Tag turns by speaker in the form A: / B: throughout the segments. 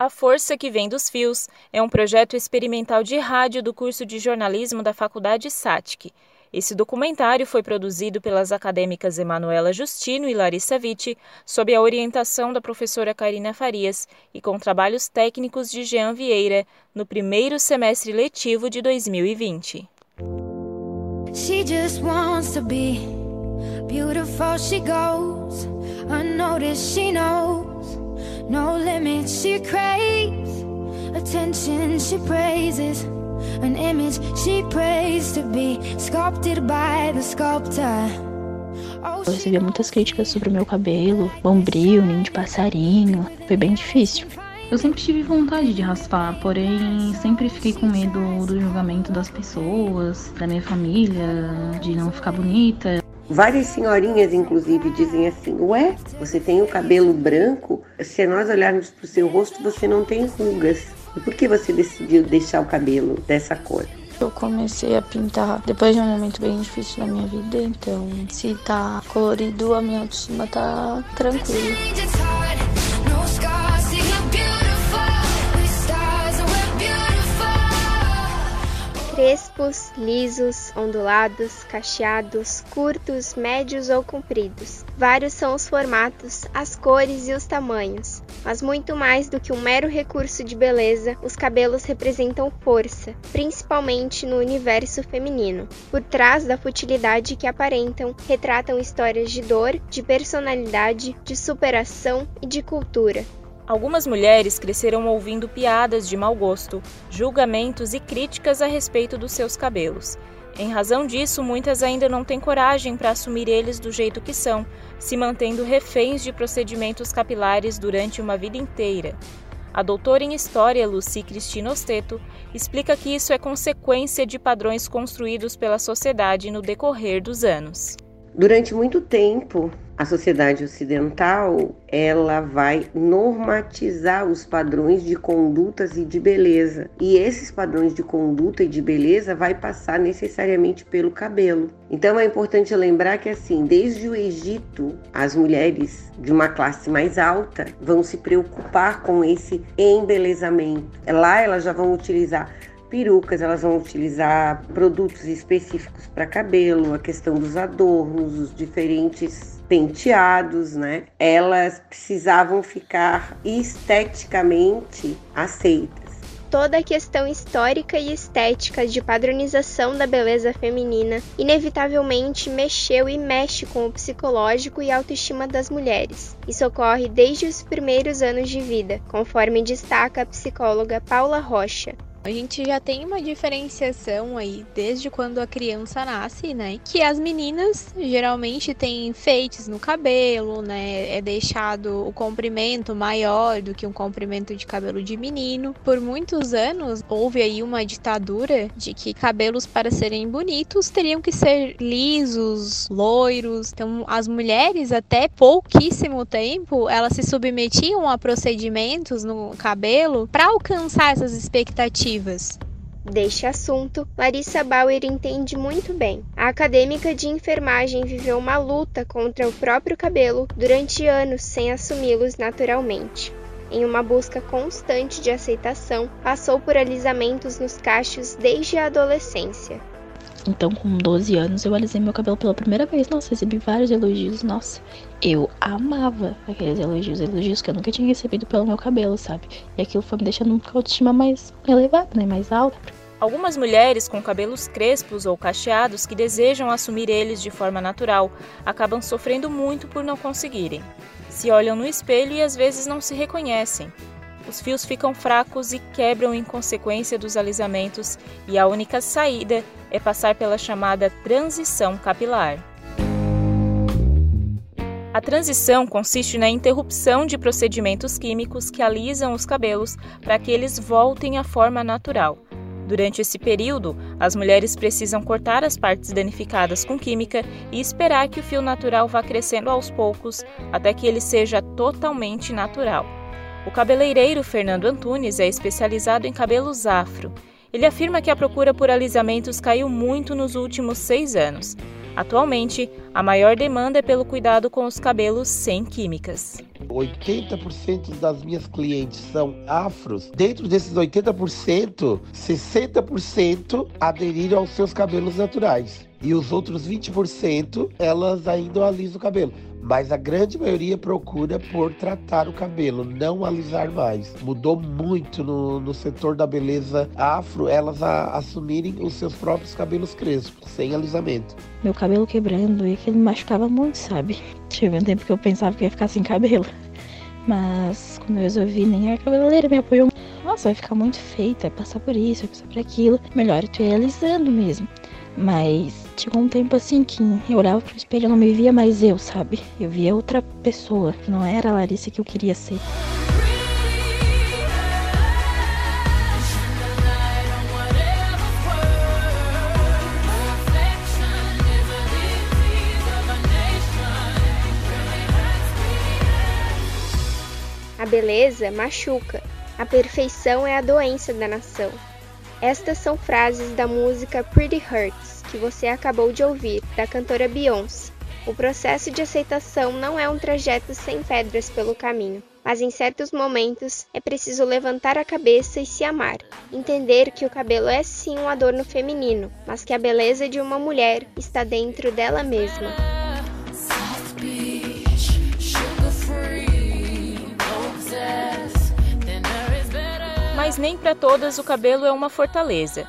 A: A Força que Vem dos Fios é um projeto experimental de rádio do curso de jornalismo da Faculdade SATIC. Esse documentário foi produzido pelas acadêmicas Emanuela Justino e Larissa Vitti, sob a orientação da professora Karina Farias e com trabalhos técnicos de Jean Vieira, no primeiro semestre letivo de 2020. She just wants to be beautiful she goes, unnoticed she knows. No limits she craves, attention she praises, an image she prays to be sculpted by the sculptor. Oh, eu recebia muitas críticas sobre o meu cabelo, bombril, ninho de passarinho. Foi bem difícil.
B: Eu sempre tive vontade de raspar, porém sempre fiquei com medo do julgamento das pessoas, da minha família, de não ficar bonita.
C: Várias senhorinhas, inclusive, dizem assim: Ué, você tem o cabelo branco? Se nós olharmos para o seu rosto, você não tem rugas. E por que você decidiu deixar o cabelo dessa cor?
D: Eu comecei a pintar depois de um momento bem difícil na minha vida, então se tá colorido, a minha autoestima tá tranquila.
E: Crespos, lisos, ondulados, cacheados, curtos, médios ou compridos. Vários são os formatos, as cores e os tamanhos. Mas muito mais do que um mero recurso de beleza, os cabelos representam força, principalmente no universo feminino. Por trás da futilidade que aparentam, retratam histórias de dor, de personalidade, de superação e de cultura.
A: Algumas mulheres cresceram ouvindo piadas de mau gosto, julgamentos e críticas a respeito dos seus cabelos. Em razão disso, muitas ainda não têm coragem para assumir eles do jeito que são, se mantendo reféns de procedimentos capilares durante uma vida inteira. A doutora em História, Lucy Cristina Osteto, explica que isso é consequência de padrões construídos pela sociedade no decorrer dos anos.
C: Durante muito tempo, a sociedade ocidental ela vai normatizar os padrões de condutas e de beleza. E esses padrões de conduta e de beleza vai passar necessariamente pelo cabelo. Então é importante lembrar que assim, desde o Egito, as mulheres de uma classe mais alta vão se preocupar com esse embelezamento. Lá elas já vão utilizar perucas, elas vão utilizar produtos específicos para cabelo, a questão dos adornos, os diferentes penteados, né? Elas precisavam ficar esteticamente aceitas.
E: Toda a questão histórica e estética de padronização da beleza feminina inevitavelmente mexeu e mexe com o psicológico e autoestima das mulheres. Isso ocorre desde os primeiros anos de vida, conforme destaca a psicóloga Paula Rocha,
F: a gente já tem uma diferenciação aí desde quando a criança nasce, né? Que as meninas geralmente têm enfeites no cabelo, né? É deixado o comprimento maior do que um comprimento de cabelo de menino. Por muitos anos houve aí uma ditadura de que cabelos para serem bonitos teriam que ser lisos, loiros. Então as mulheres até pouquíssimo tempo elas se submetiam a procedimentos no cabelo para alcançar essas expectativas positivas.
E: Deste assunto, Larissa Bauer entende muito bem. A acadêmica de enfermagem viveu uma luta contra o próprio cabelo durante anos sem assumi-los naturalmente. Em uma busca constante de aceitação, passou por alisamentos nos cachos desde a adolescência.
D: Então, com 12 anos, eu alisei meu cabelo pela primeira vez. Nossa, recebi vários elogios. Nossa, eu amava aqueles elogios, elogios que eu nunca tinha recebido pelo meu cabelo, sabe? E aquilo foi me deixando com a autoestima mais elevada, né? Mais alta.
A: Algumas mulheres com cabelos crespos ou cacheados que desejam assumir eles de forma natural acabam sofrendo muito por não conseguirem. Se olham no espelho e às vezes não se reconhecem. Os fios ficam fracos e quebram em consequência dos alisamentos, e a única saída é passar pela chamada transição capilar. A transição consiste na interrupção de procedimentos químicos que alisam os cabelos para que eles voltem à forma natural. Durante esse período, as mulheres precisam cortar as partes danificadas com química e esperar que o fio natural vá crescendo aos poucos até que ele seja totalmente natural. O cabeleireiro Fernando Antunes é especializado em cabelos afro. Ele afirma que a procura por alisamentos caiu muito nos últimos seis anos. Atualmente, a maior demanda é pelo cuidado com os cabelos sem químicas.
G: 80% das minhas clientes são afros, dentro desses 80%, 60% aderiram aos seus cabelos naturais. E os outros 20% elas ainda alisam o cabelo mas a grande maioria procura por tratar o cabelo, não alisar mais. Mudou muito no, no setor da beleza afro, elas a, assumirem os seus próprios cabelos crespos, sem alisamento.
D: Meu cabelo quebrando e que ele machucava muito, sabe? Tive um tempo que eu pensava que ia ficar sem cabelo. Mas quando eu resolvi, nem a cabeleireira me apoiou. Nossa, vai ficar muito feita, vai passar por isso, vai passar por aquilo. Melhor tu ir alisando mesmo. Mas chegou um tempo assim que eu olhava pro espelho e não me via mais eu, sabe? Eu via outra pessoa, que não era a Larissa que eu queria ser.
E: A beleza machuca, a perfeição é a doença da nação. Estas são frases da música Pretty Hurts, que você acabou de ouvir, da cantora Beyoncé. O processo de aceitação não é um trajeto sem pedras pelo caminho, mas em certos momentos é preciso levantar a cabeça e se amar. Entender que o cabelo é sim um adorno feminino, mas que a beleza de uma mulher está dentro dela mesma.
A: Mas nem para todas o cabelo é uma fortaleza.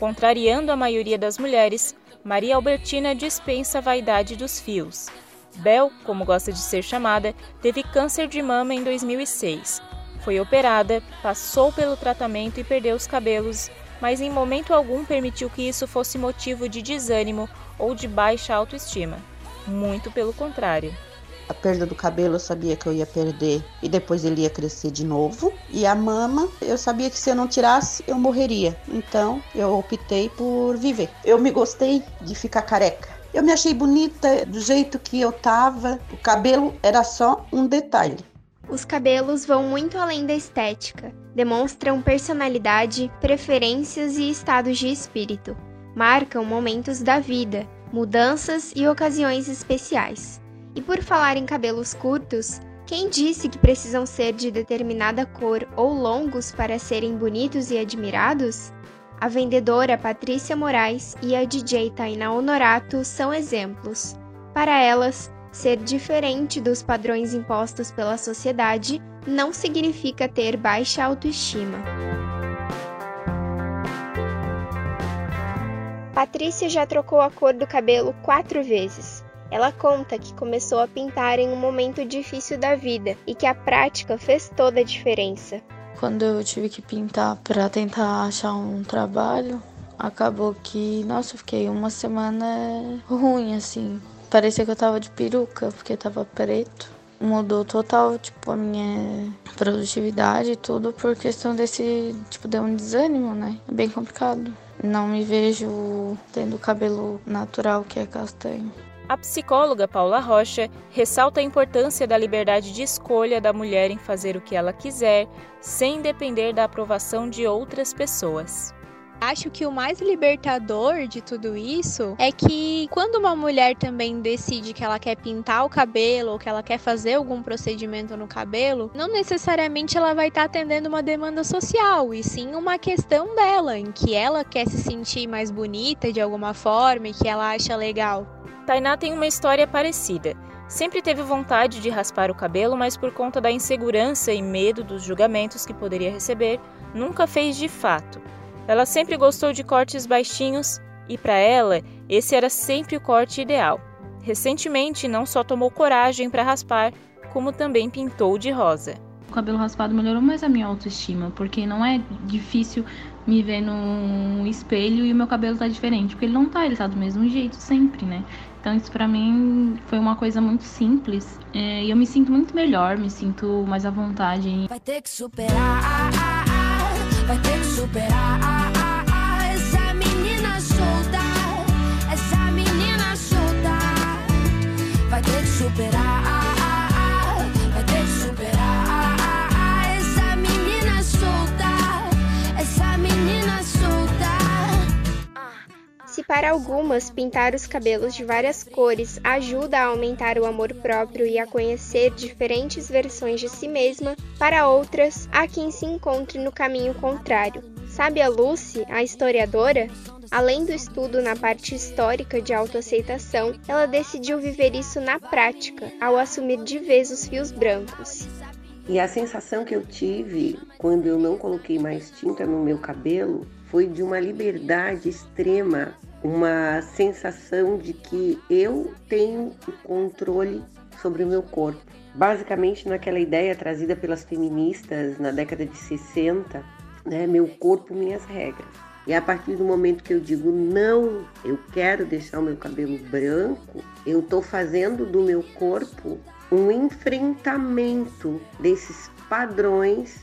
A: Contrariando a maioria das mulheres, Maria Albertina dispensa a vaidade dos fios. Bel, como gosta de ser chamada, teve câncer de mama em 2006. Foi operada, passou pelo tratamento e perdeu os cabelos, mas em momento algum permitiu que isso fosse motivo de desânimo ou de baixa autoestima. Muito pelo contrário.
H: A perda do cabelo eu sabia que eu ia perder e depois ele ia crescer de novo. E a mama, eu sabia que se eu não tirasse, eu morreria. Então eu optei por viver. Eu me gostei de ficar careca. Eu me achei bonita do jeito que eu tava. O cabelo era só um detalhe.
E: Os cabelos vão muito além da estética. Demonstram personalidade, preferências e estados de espírito. Marcam momentos da vida, mudanças e ocasiões especiais. E por falar em cabelos curtos, quem disse que precisam ser de determinada cor ou longos para serem bonitos e admirados? A vendedora Patrícia Moraes e a DJ Tainá Honorato são exemplos. Para elas, ser diferente dos padrões impostos pela sociedade não significa ter baixa autoestima. Patrícia já trocou a cor do cabelo quatro vezes. Ela conta que começou a pintar em um momento difícil da vida e que a prática fez toda a diferença.
I: Quando eu tive que pintar para tentar achar um trabalho, acabou que, nossa, eu fiquei uma semana ruim assim. Parecia que eu tava de peruca, porque tava preto. Mudou total, tipo, a minha produtividade e tudo por questão desse, tipo, deu um desânimo, né? É bem complicado. Não me vejo tendo cabelo natural que é castanho.
A: A psicóloga Paula Rocha ressalta a importância da liberdade de escolha da mulher em fazer o que ela quiser, sem depender da aprovação de outras pessoas.
F: Acho que o mais libertador de tudo isso é que quando uma mulher também decide que ela quer pintar o cabelo ou que ela quer fazer algum procedimento no cabelo, não necessariamente ela vai estar atendendo uma demanda social, e sim uma questão dela, em que ela quer se sentir mais bonita de alguma forma e que ela acha legal.
A: Tainá tem uma história parecida. Sempre teve vontade de raspar o cabelo, mas por conta da insegurança e medo dos julgamentos que poderia receber, nunca fez de fato. Ela sempre gostou de cortes baixinhos e, para ela, esse era sempre o corte ideal. Recentemente, não só tomou coragem para raspar, como também pintou de rosa.
B: O cabelo raspado melhorou mais a minha autoestima, porque não é difícil me ver no espelho e o meu cabelo tá diferente, porque ele não tá, ele tá do mesmo jeito sempre, né? Então isso para mim foi uma coisa muito simples é, e eu me sinto muito melhor, me sinto mais à vontade. Vai ter que superar, vai ter que superar essa menina essa menina vai ter que superar.
E: Para algumas pintar os cabelos de várias cores ajuda a aumentar o amor próprio e a conhecer diferentes versões de si mesma, para outras há quem se encontre no caminho contrário. Sabe a Lucy, a historiadora? Além do estudo na parte histórica de autoaceitação, ela decidiu viver isso na prática, ao assumir de vez os fios brancos.
C: E a sensação que eu tive quando eu não coloquei mais tinta no meu cabelo foi de uma liberdade extrema, uma sensação de que eu tenho o controle sobre o meu corpo. Basicamente, naquela ideia trazida pelas feministas na década de 60, né, meu corpo, minhas regras. E a partir do momento que eu digo não, eu quero deixar o meu cabelo branco, eu estou fazendo do meu corpo um enfrentamento desses padrões.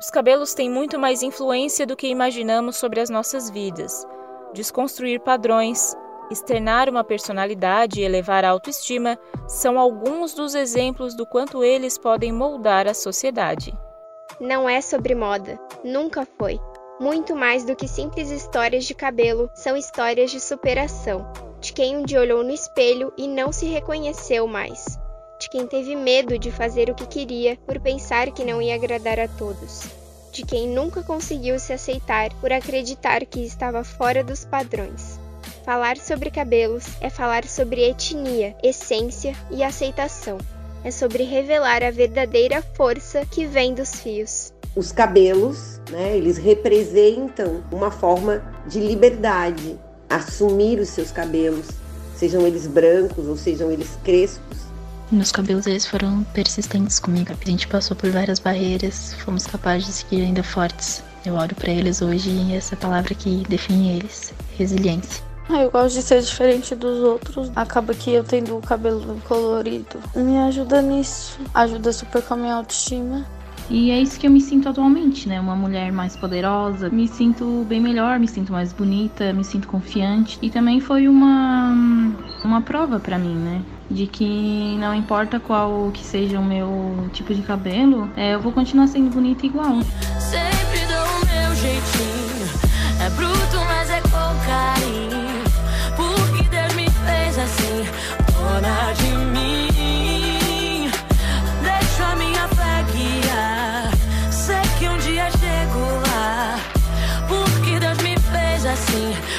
A: Os cabelos têm muito mais influência do que imaginamos sobre as nossas vidas. Desconstruir padrões, externar uma personalidade e elevar a autoestima são alguns dos exemplos do quanto eles podem moldar a sociedade.
E: Não é sobre moda, nunca foi. Muito mais do que simples histórias de cabelo, são histórias de superação, de quem um dia olhou no espelho e não se reconheceu mais, quem teve medo de fazer o que queria por pensar que não ia agradar a todos, de quem nunca conseguiu se aceitar por acreditar que estava fora dos padrões. Falar sobre cabelos é falar sobre etnia, essência e aceitação. É sobre revelar a verdadeira força que vem dos fios.
C: Os cabelos, né, eles representam uma forma de liberdade, assumir os seus cabelos, sejam eles brancos ou sejam eles crespos.
D: Meus cabelos eles foram persistentes comigo. A gente passou por várias barreiras, fomos capazes de seguir ainda fortes. Eu olho para eles hoje e essa palavra que define eles, resiliência.
I: Ah, eu gosto de ser diferente dos outros. Acaba que eu tendo o cabelo colorido. Me ajuda nisso. Ajuda super com a minha autoestima.
B: E é isso que eu me sinto atualmente, né? Uma mulher mais poderosa. Me sinto bem melhor, me sinto mais bonita, me sinto confiante. E também foi uma, uma prova para mim, né? De que não importa qual que seja o meu tipo de cabelo, é, eu vou continuar sendo bonita igual. Sempre dou o meu jeitinho. É bruto, mas é com carinho. Porque Deus me fez assim, dona de mim. me.